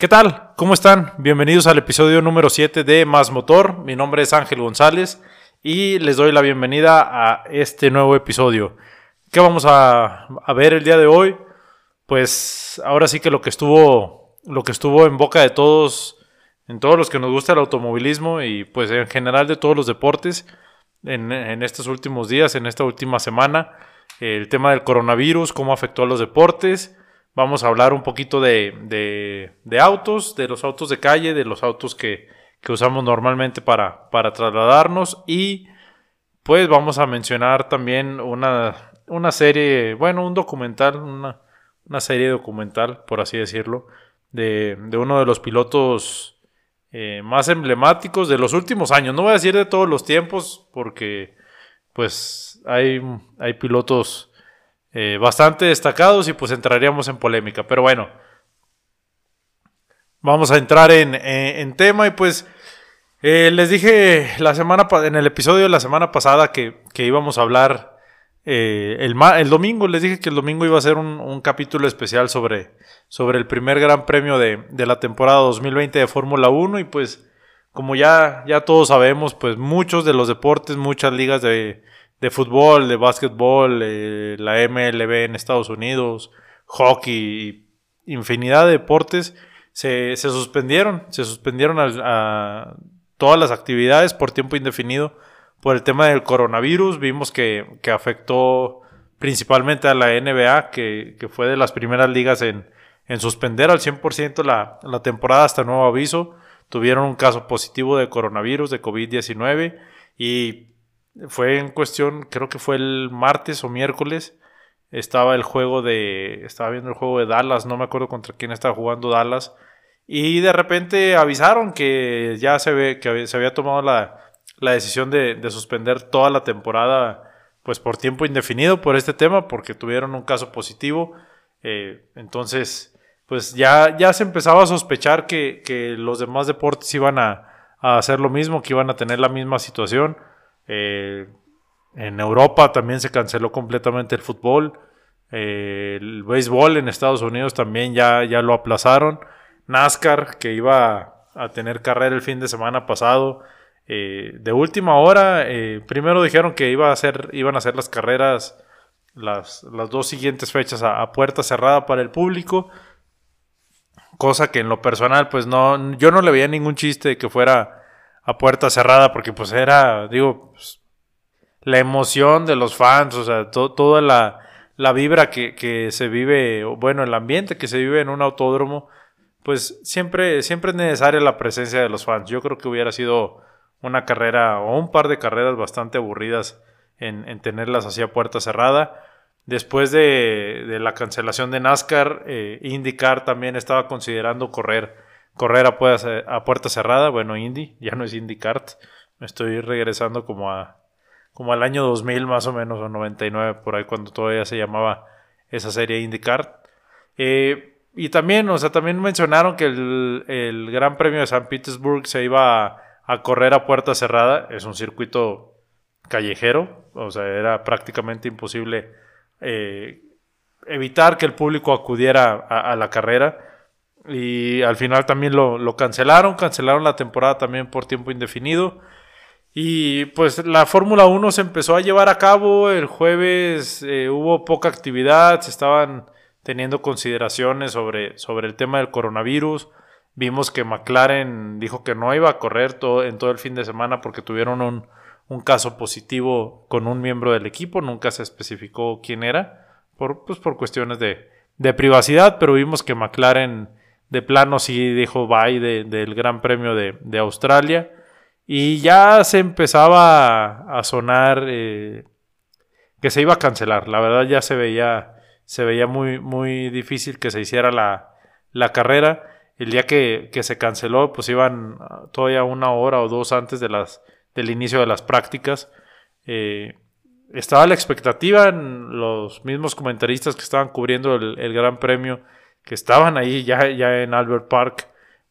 ¿Qué tal? ¿Cómo están? Bienvenidos al episodio número 7 de Más Motor. Mi nombre es Ángel González y les doy la bienvenida a este nuevo episodio. ¿Qué vamos a, ver el día de hoy? Pues ahora sí que lo que estuvo lo que estuvo en boca de todos, en todos los que nos gusta el automovilismo y pues en general de todos los deportes en, en estos últimos días, en esta última semana, el tema del coronavirus, cómo afectó a los deportes Vamos a hablar un poquito de, autos, de los autos de calle, de los autos que, usamos normalmente para, para, trasladarnos y pues vamos a mencionar también una, una serie, bueno, un documental, una, serie documental, por así decirlo, de, uno de los pilotos eh, más emblemáticos de los últimos años. No voy a decir de todos los tiempos porque pues hay, hay pilotos eh, bastante destacados y pues entraríamos en polémica. Pero bueno, vamos a entrar en, tema y pues eh, les dije la semana en el episodio de la semana pasada que, íbamos a hablar eh, el, el, domingo, les dije que el domingo iba a ser un, capítulo especial sobre, sobre el primer gran premio de, de la temporada 2020 de Fórmula 1 y pues como ya, ya todos sabemos, pues muchos de los deportes, muchas ligas de, de fútbol, de básquetbol, eh, la MLB en Estados Unidos, hockey, infinidad de deportes se, suspendieron, se suspendieron todas las actividades por tiempo indefinido por el tema del coronavirus. Vimos que, afectó principalmente a la NBA, que, fue de las primeras ligas en, suspender al 100% la, la temporada hasta nuevo aviso. Tuvieron un caso positivo de coronavirus, de COVID-19, y fue en cuestión, creo que fue el martes o miércoles, estaba el juego de, estaba viendo el juego de Dallas, no me acuerdo contra quién estaba jugando Dallas, y de repente avisaron que ya se, ve, que se había tomado la, decisión de, suspender toda la temporada, pues por tiempo indefinido por este tema, porque tuvieron un caso positivo, eh, entonces, pues ya, ya se empezaba a sospechar que, los demás deportes iban a, a hacer lo mismo, que iban a tener la misma situación. Eh, en Europa también se canceló completamente el fútbol. Eh, el béisbol en Estados Unidos también ya, ya lo aplazaron. NASCAR, que iba a tener carrera el fin de semana pasado, eh, de última hora, primero dijeron que iba a hacer, iban a hacer las carreras las, las dos siguientes fechas a, a, puerta cerrada para el público. Cosa que en lo personal, pues no, yo no le veía ningún chiste de que fuera a puerta cerrada porque pues era, digo, pues, la emoción de los fans, o sea, toda la, la vibra que, que, se vive, bueno, el ambiente que se vive en un autódromo, pues siempre, siempre es necesaria la presencia de los fans. Yo creo que hubiera sido una carrera o un par de carreras bastante aburridas en, en tenerlas así a puerta cerrada. Después de, de la cancelación de NASCAR, eh, IndyCar también estaba considerando correr correr a puerta, a puerta cerrada. Bueno, Indy, ya no es IndyCart. Me estoy regresando como a como al año 2000 más o menos, o 99, por ahí cuando todavía se llamaba esa serie IndyCart. Eh, y también, o sea, también mencionaron que el, Gran Premio de San Petersburg se iba a, correr a puerta cerrada. Es un circuito callejero, o sea, era prácticamente imposible eh, evitar que el público acudiera a la carrera. Y al final también lo, cancelaron, cancelaron la temporada también por tiempo indefinido. Y pues la Fórmula 1 se empezó a llevar a cabo, el jueves eh, hubo poca actividad, se estaban teniendo consideraciones sobre, sobre el tema del coronavirus. Vimos que McLaren dijo que no iba a correr en todo el fin de semana porque tuvieron un, un caso positivo con un miembro del equipo, nunca se especificó quién era, por, pues por cuestiones de, de privacidad, pero vimos que McLaren de plano sí dijo bye del Gran Premio de, Australia. Y ya se empezaba a, sonar eh, que se iba a cancelar. La verdad ya se veía, se veía muy, muy difícil que se hiciera la, la carrera. El día que, que, se canceló, pues iban todavía una hora o dos antes de las, del inicio de las prácticas. Eh, estaba la expectativa en los mismos comentaristas que estaban cubriendo el Gran Premio que estaban ahí ya, ya en Albert Park,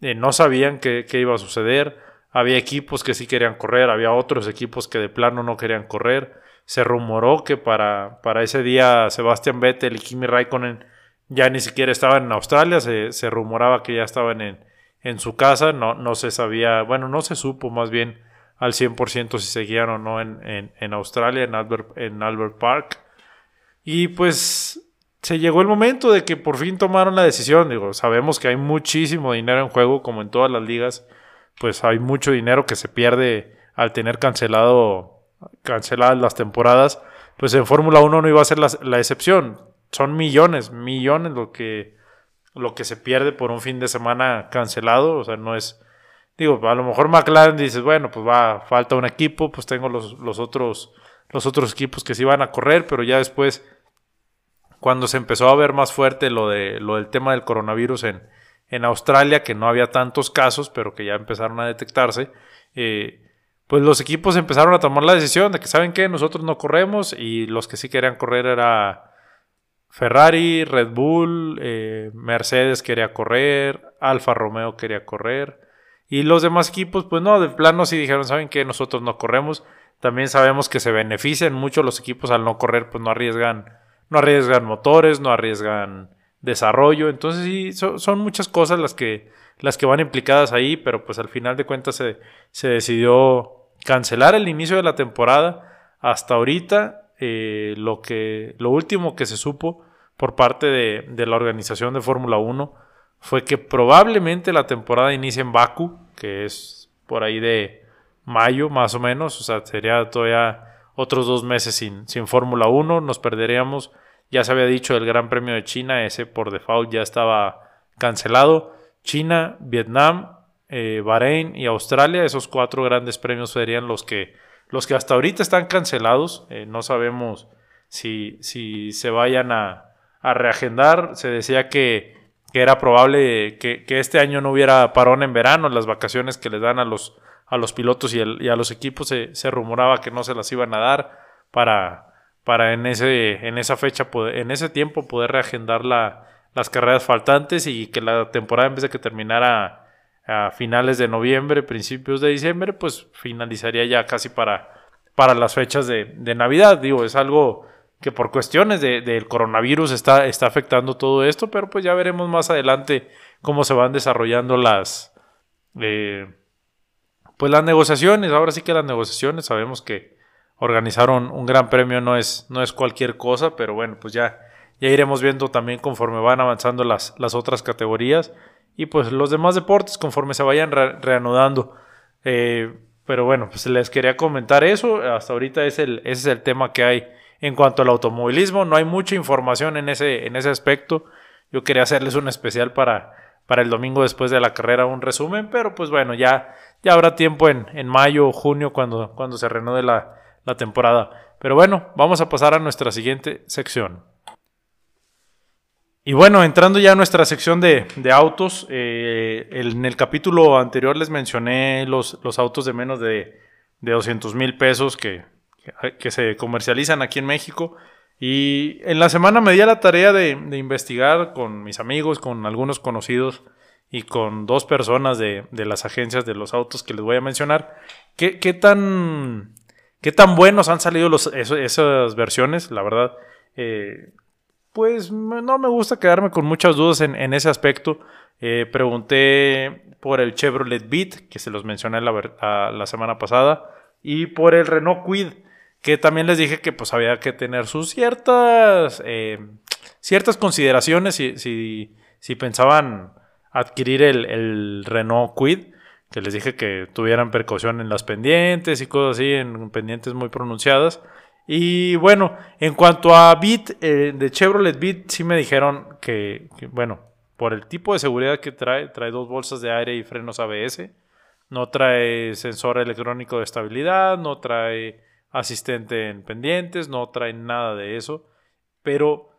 eh, no sabían qué, iba a suceder. Había equipos que sí querían correr, había otros equipos que de plano no querían correr. Se rumoró que para, para ese día Sebastian Vettel y Kimi Raikkonen ya ni siquiera estaba en Australia, se, se rumoraba que ya estaban en, en su casa, no, no se sabía, bueno, no se supo más bien al 100% si seguían o no en, en, Australia, en Albert, en Albert Park. Y pues se llegó el momento de que por fin tomaron la decisión. Digo, sabemos que hay muchísimo dinero en juego, como en todas las ligas, pues hay mucho dinero que se pierde al tener cancelado, canceladas las temporadas. Pues en Fórmula 1 no iba a ser la, excepción. Son millones, millones lo que lo que se pierde por un fin de semana cancelado, o sea, no es, digo, a lo mejor McLaren dices, bueno, pues va, falta un equipo, pues tengo los, los otros, los otros equipos que sí van a correr, pero ya después, cuando se empezó a ver más fuerte lo, de, lo del tema del coronavirus en, en Australia, que no había tantos casos, pero que ya empezaron a detectarse, eh, pues los equipos empezaron a tomar la decisión de que, ¿saben qué? Nosotros no corremos y los que sí querían correr era Ferrari, Red Bull, eh, Mercedes quería correr, Alfa Romeo quería correr. Y los demás equipos, pues no, de plano sí dijeron, ¿saben qué? Nosotros no corremos. También sabemos que se benefician mucho los equipos al no correr, pues no arriesgan, no arriesgan motores, no arriesgan desarrollo. Entonces sí, son muchas cosas las que, las que van implicadas ahí, pero pues al final de cuentas se, se decidió cancelar el inicio de la temporada. Hasta ahorita eh, lo, que, lo último que se supo por parte de, la organización de Fórmula 1 fue que probablemente la temporada inicie en Baku, que es por ahí de mayo más o menos, o sea, sería todavía otros dos meses sin, sin Fórmula 1, nos perderíamos, ya se había dicho el Gran Premio de China, ese por default ya estaba cancelado, China, Vietnam, eh, Bahrein y Australia, esos cuatro grandes premios serían los que los que hasta ahorita están cancelados, eh, no sabemos si, si se vayan a, reagendar. Se decía que, era probable que, este año no hubiera parón en verano, las vacaciones que les dan a los, a los pilotos y, a los equipos se, rumoraba que no se las iban a dar para, para en, ese, en esa fecha, en ese tiempo poder reagendar la, las carreras faltantes y que la temporada en vez de que terminara a finales de noviembre, principios de diciembre, pues finalizaría ya casi para, para las fechas de, Navidad. Digo, es algo que por cuestiones del coronavirus está, está afectando todo esto, pero pues ya veremos más adelante cómo se van desarrollando las, eh, pues las negociaciones. Ahora sí que las negociaciones, sabemos que organizaron un gran premio no es, no es cualquier cosa, pero bueno, pues ya, ya iremos viendo también conforme van avanzando las, las otras categorías y pues los demás deportes conforme se vayan reanudando. Eh, pero bueno, pues les quería comentar eso. Hasta ahorita es el, ese es el tema que hay en cuanto al automovilismo. No hay mucha información en ese, en ese aspecto. Yo quería hacerles un especial para, para el domingo después de la carrera, un resumen, pero pues bueno, ya, ya habrá tiempo en, en mayo o junio cuando, cuando se reanude la, la temporada. Pero bueno, vamos a pasar a nuestra siguiente sección. Y bueno, entrando ya a nuestra sección de, autos, eh, en el capítulo anterior les mencioné los, los autos de menos de, de 200 mil pesos que, que, se comercializan aquí en México. Y en la semana me di a la tarea de, investigar con mis amigos, con algunos conocidos y con dos personas de, las agencias de los autos que les voy a mencionar, qué, qué tan, qué tan buenos han salido los, esas versiones, la verdad. Eh, pues no me gusta quedarme con muchas dudas en, ese aspecto. Eh, pregunté por el Chevrolet Beat, que se los mencioné la, semana pasada, y por el Renault Quid, que también les dije que pues había que tener sus ciertas, eh, ciertas consideraciones si, si, si, pensaban adquirir el, el Renault Quid, que les dije que tuvieran precaución en las pendientes y cosas así, en pendientes muy pronunciadas. Y bueno, en cuanto a Bit, eh, de Chevrolet Bit, sí me dijeron que, bueno, por el tipo de seguridad que trae, trae dos bolsas de aire y frenos ABS, no trae sensor electrónico de estabilidad, no trae asistente en pendientes, no trae nada de eso, pero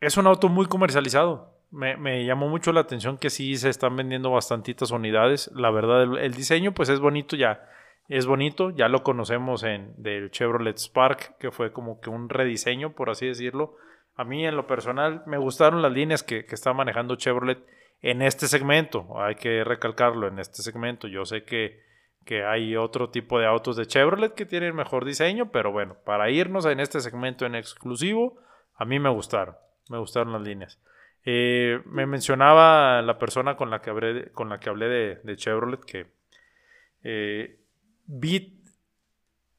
es un auto muy comercializado. Me, llamó mucho la atención que sí se están vendiendo bastantitas unidades. La verdad, el diseño pues es bonito ya es bonito, ya lo conocemos en del Chevrolet Spark, que fue como que un rediseño, por así decirlo. A mí en lo personal me gustaron las líneas que, está manejando Chevrolet en este segmento, hay que recalcarlo en este segmento. Yo sé que, que hay otro tipo de autos de Chevrolet que tienen mejor diseño, pero bueno, para irnos en este segmento en exclusivo, a mí me gustaron. me gustaron las líneas. Eh, me mencionaba la persona con la que hablé, la que hablé de, Chevrolet que eh, Beat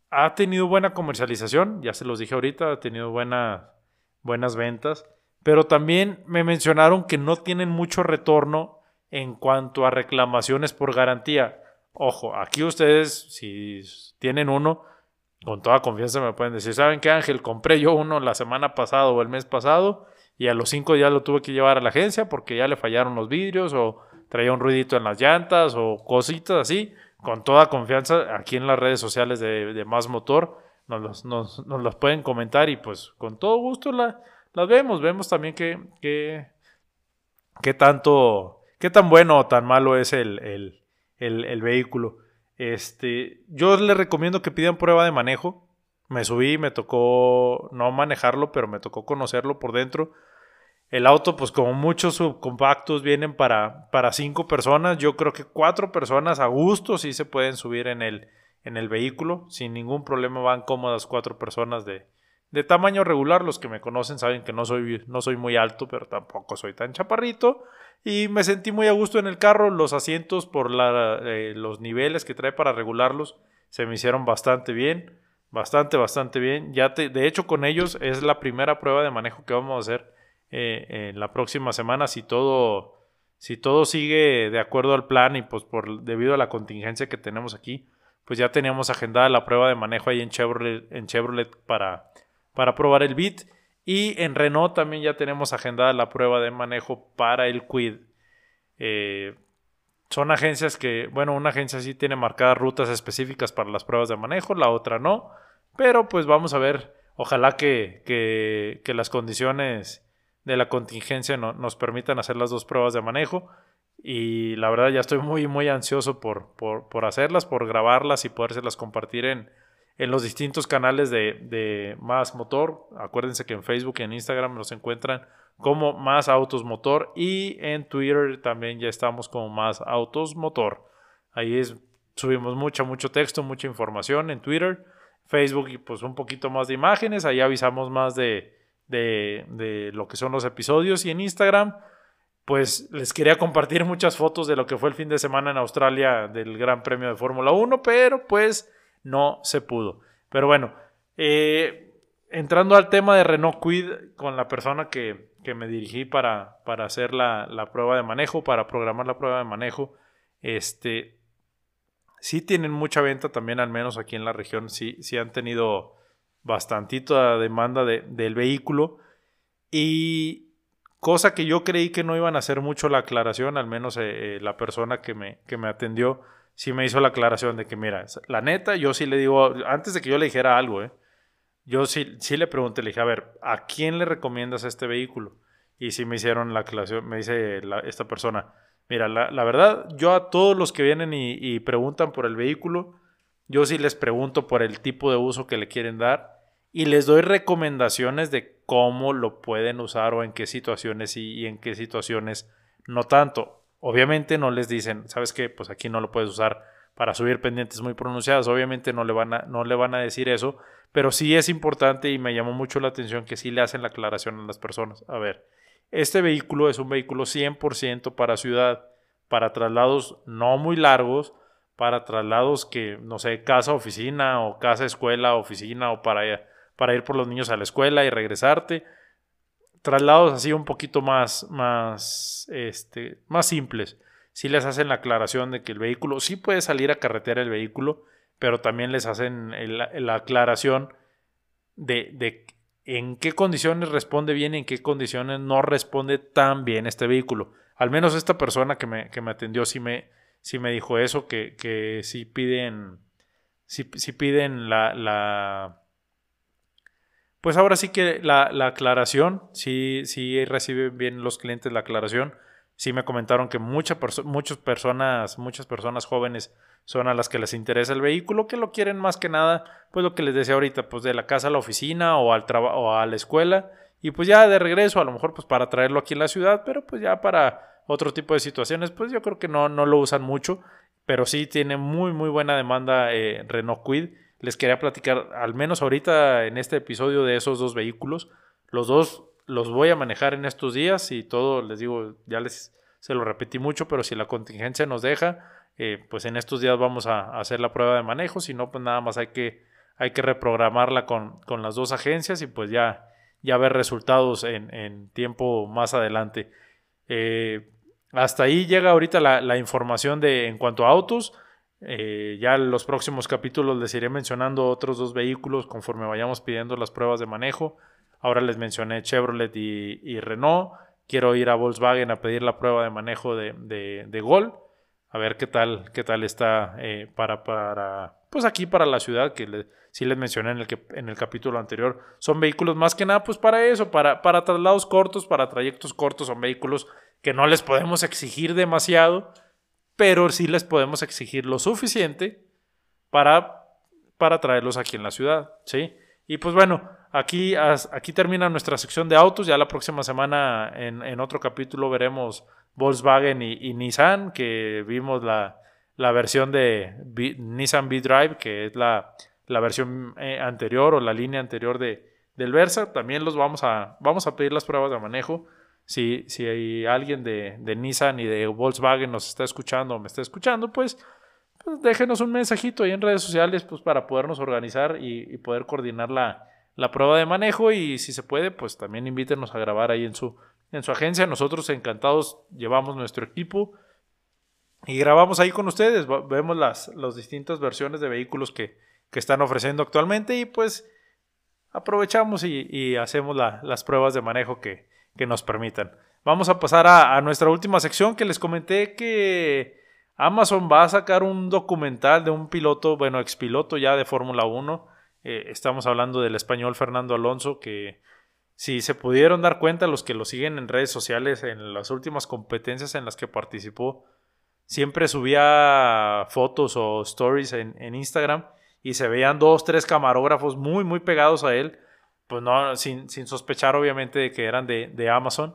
ha tenido buena comercialización, ya se los dije ahorita, ha tenido buenas ventas, pero también me mencionaron que no tienen mucho retorno en cuanto a reclamaciones por garantía. Ojo, aquí ustedes, si tienen uno, con toda confianza me pueden decir, ¿saben qué Ángel? Compré yo uno la semana pasada o el mes pasado y a los cinco días lo tuve que llevar a la agencia porque ya le fallaron los vidrios o traía un ruidito en las llantas o cositas así. Con toda confianza, aquí en las redes sociales de, Más Motor nos los, pueden comentar y pues con todo gusto la, las vemos. Vemos también que, que, tanto, qué tan bueno o tan malo es el, el vehículo. Este, yo les recomiendo que pidan prueba de manejo. Me subí, me tocó no manejarlo, pero me tocó conocerlo por dentro. El auto, pues como muchos subcompactos vienen para, para cinco personas, yo creo que cuatro personas a gusto sí se pueden subir en el, en el vehículo. Sin ningún problema van cómodas cuatro personas de, de tamaño regular. Los que me conocen saben que no soy, no soy muy alto, pero tampoco soy tan chaparrito. Y me sentí muy a gusto en el carro. Los asientos por eh, los niveles que trae para regularlos se me hicieron bastante bien. Bastante, bastante bien. Ya de hecho, con ellos es la primera prueba de manejo que vamos a hacer eh, la próxima semana. Si todo, si todo sigue de acuerdo al plan y pues por debido a la contingencia que tenemos aquí, pues ya teníamos agendada la prueba de manejo ahí en Chevrolet, en Chevrolet para, para probar el Beat. Y en Renault también ya tenemos agendada la prueba de manejo para el Quid. Eh, son agencias que, bueno, una agencia sí tiene marcadas rutas específicas para las pruebas de manejo, la otra no. Pero pues vamos a ver, ojalá que, que, las condiciones de la contingencia no, nos permitan hacer las dos pruebas de manejo. Y la verdad ya estoy muy, muy ansioso por, por, por hacerlas, por grabarlas y podérselas compartir en, en los distintos canales de, Más Motor. Acuérdense que en Facebook y en Instagram nos encuentran como Más Autos Motor y en Twitter también ya estamos como Más Autos Motor. Ahí es, subimos mucho, mucho texto, mucha información en Twitter. Facebook y pues un poquito más de imágenes. Ahí avisamos más de, de, de lo que son los episodios. Y en Instagram pues les quería compartir muchas fotos de lo que fue el fin de semana en Australia del Gran Premio de Fórmula 1, pero pues no se pudo. Pero bueno, eh, entrando al tema de Renault Quid con la persona que, me dirigí para, para hacer la, prueba de manejo, para programar la prueba de manejo, este, sí tienen mucha venta también, al menos aquí en la región, sí, sí han tenido bastantita demanda del vehículo y cosa que yo creí que no iban a hacer mucho la aclaración, al menos eh, eh, la persona que me, que me atendió sí me hizo la aclaración de que, mira, la neta, yo sí le digo, antes de que yo le dijera algo, ¿eh? yo sí, sí le pregunté, le dije, a ver, ¿a quién le recomiendas este vehículo? Y sí me hicieron la aclaración, me dice esta persona, mira, la, verdad, yo a todos los que vienen y, preguntan por el vehículo, yo sí les pregunto por el tipo de uso que le quieren dar y les doy recomendaciones de cómo lo pueden usar o en qué situaciones y en qué situaciones no tanto. Obviamente no les dicen, ¿sabes qué? Pues aquí no lo puedes usar para subir pendientes muy pronunciadas. Obviamente no le van a, no le van a decir eso, pero sí es importante y me llamó mucho la atención que sí le hacen la aclaración a las personas. A ver, este vehículo es un vehículo 100% para ciudad, para traslados no muy largos, para traslados que, no sé, casa, oficina o casa, escuela, oficina o para, para ir por los niños a la escuela y regresarte traslados así un poquito más, más, este, más simples. Si les hacen la aclaración de que el vehículo sí puede salir a carretera el vehículo, pero también les hacen la aclaración de, de, en qué condiciones responde bien y en qué condiciones no responde tan bien este vehículo. Al menos esta persona que me, que me atendió sí me, sí me dijo eso, que, que sí piden, sí, piden la, la pues ahora sí que la, aclaración, sí, sí reciben bien los clientes la aclaración. Sí me comentaron que muchas personas, muchas personas jóvenes son a las que les interesa el vehículo, que lo quieren más que nada, pues lo que les decía ahorita, pues de la casa a la oficina o al o a la escuela y pues ya de regreso, a lo mejor pues para traerlo aquí en la ciudad, pero pues ya para otro tipo de situaciones, pues yo creo que no, no lo usan mucho, pero sí tiene muy muy buena demanda eh, Renault Quid les quería platicar, al menos ahorita en este episodio, de esos dos vehículos. Los dos, los voy a manejar en estos días y todo, les digo, ya les se lo repetí mucho, pero si la contingencia nos deja, eh, pues en estos días vamos a, hacer la prueba de manejo, si no, pues nada más hay que, hay que reprogramarla con, con las dos agencias y pues ya, ya ver resultados en, en tiempo más adelante. Eh, hasta ahí llega ahorita la, información de en cuanto a autos. Eh, ya en los próximos capítulos les iré mencionando otros dos vehículos conforme vayamos pidiendo las pruebas de manejo. Ahora les mencioné Chevrolet y, Renault. Quiero ir a Volkswagen a pedir la prueba de manejo de, de, Gol. A ver qué tal, qué tal está eh, para, para, pues aquí para la ciudad, que le, sí les mencioné en el, que, en el capítulo anterior. Son vehículos más que nada, pues para eso, para, para traslados cortos, para trayectos cortos. Son vehículos que no les podemos exigir demasiado, pero sí les podemos exigir lo suficiente para, para traerlos aquí en la ciudad, ¿sí? Y pues bueno, aquí, aquí termina nuestra sección de autos. Ya la próxima semana en, otro capítulo veremos Volkswagen y, Nissan, que vimos la, versión de Nissan V-Drive, que es la, versión eh, anterior o la línea anterior de, del Versa. También los vamos a, vamos a pedir las pruebas de manejo. Si, si hay alguien de, de Nissan y de Volkswagen nos está escuchando o me está escuchando, pues pues déjenos un mensajito ahí en redes sociales pues para podernos organizar y, poder coordinar la, prueba de manejo y si se puede pues también invítenos a grabar ahí en su, en su agencia. Nosotros encantados llevamos nuestro equipo y grabamos ahí con ustedes. Vemos las, las distintas versiones de vehículos que, están ofreciendo actualmente y pues aprovechamos y, hacemos las pruebas de manejo que, nos permitan. Vamos a pasar a nuestra última sección que les comenté que Amazon va a sacar un documental de un piloto, bueno, expiloto ya de Fórmula 1. Eh, estamos hablando del español Fernando Alonso, que si se pudieron dar cuenta los que lo siguen en redes sociales, en las últimas competencias en las que participó, siempre subía fotos o stories en, Instagram y se veían dos, tres camarógrafos muy, muy pegados a él, pues no, sin, sospechar obviamente de que eran de, de Amazon.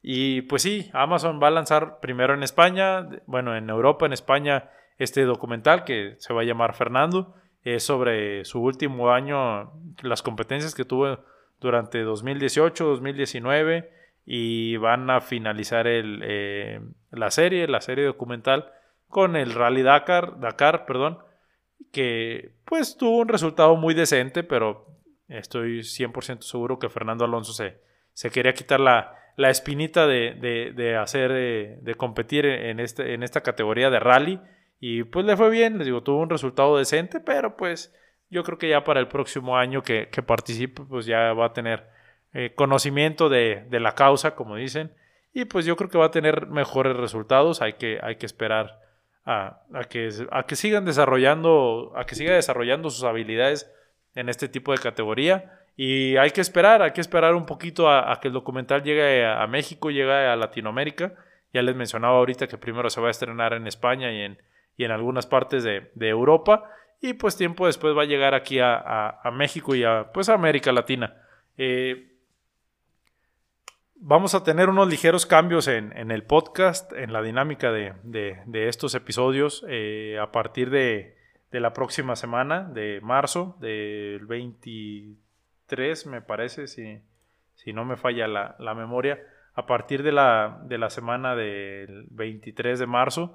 Y pues sí, Amazon va a lanzar primero en España, bueno, en Europa, en España, este documental que se va a llamar Fernando. Es sobre su último año, las competencias que tuvo durante 2018, 2019 y van a finalizar el, eh, la serie, la serie documental con el Rally Dakar, Dakar, perdón, que pues tuvo un resultado muy decente, pero estoy 100% seguro que Fernando Alonso se, se quería quitar la, la espinita de, de, hacer, eh, de, competir en, este, en esta categoría de rally. Y pues le fue bien, les digo, tuvo un resultado decente, pero pues yo creo que ya para el próximo año que, que participe, pues ya va a tener eh, conocimiento de, de, la causa, como dicen. Y pues yo creo que va a tener mejores resultados. Hay que, hay que esperar a, a, que, a que sigan desarrollando, a que siga desarrollando sus habilidades en este tipo de categoría. Y hay que esperar, hay que esperar un poquito a, que el documental llegue a, México, llegue a Latinoamérica. Ya les mencionaba ahorita que primero se va a estrenar en España y en, y en algunas partes de, Europa. Y pues tiempo después va a llegar aquí a, México y a pues América Latina. Eh, vamos a tener unos ligeros cambios en, el podcast, en la dinámica de, estos episodios eh, a partir de, la próxima semana, de marzo, del 20 3, me parece, si, si no me falla la, memoria, a partir de la, de la semana del 23 de marzo.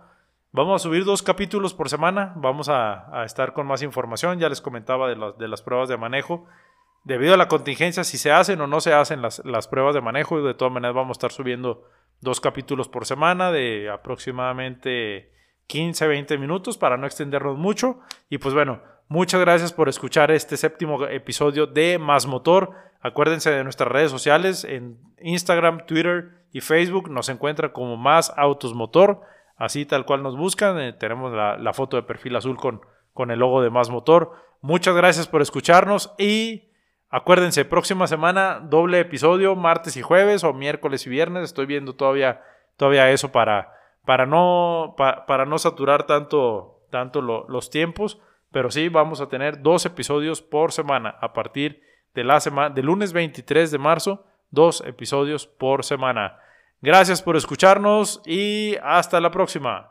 Vamos a subir dos capítulos por semana, vamos a, estar con más información, ya les comentaba de, de, las pruebas de manejo. Debido a la contingencia, si se hacen o no se hacen las, las pruebas de manejo, de todas maneras vamos a estar subiendo dos capítulos por semana de aproximadamente 15, 20 minutos para no extendernos mucho. Y pues bueno, Muchas gracias por escuchar este séptimo episodio de Más Motor. Acuérdense de nuestras redes sociales en Instagram, Twitter y Facebook. Nos encuentra como Más Autos Motor. Así tal cual nos buscan. Eh, tenemos la, foto de perfil azul con, con el logo de Más Motor. Muchas gracias por escucharnos y acuérdense, próxima semana doble episodio, martes y jueves o miércoles y viernes. Estoy viendo todavía, todavía eso para, para, no, para no saturar tanto, tanto los tiempos. Pero sí, vamos a tener dos episodios por semana a partir de la semana, del lunes 23 de marzo, dos episodios por semana. Gracias por escucharnos y hasta la próxima.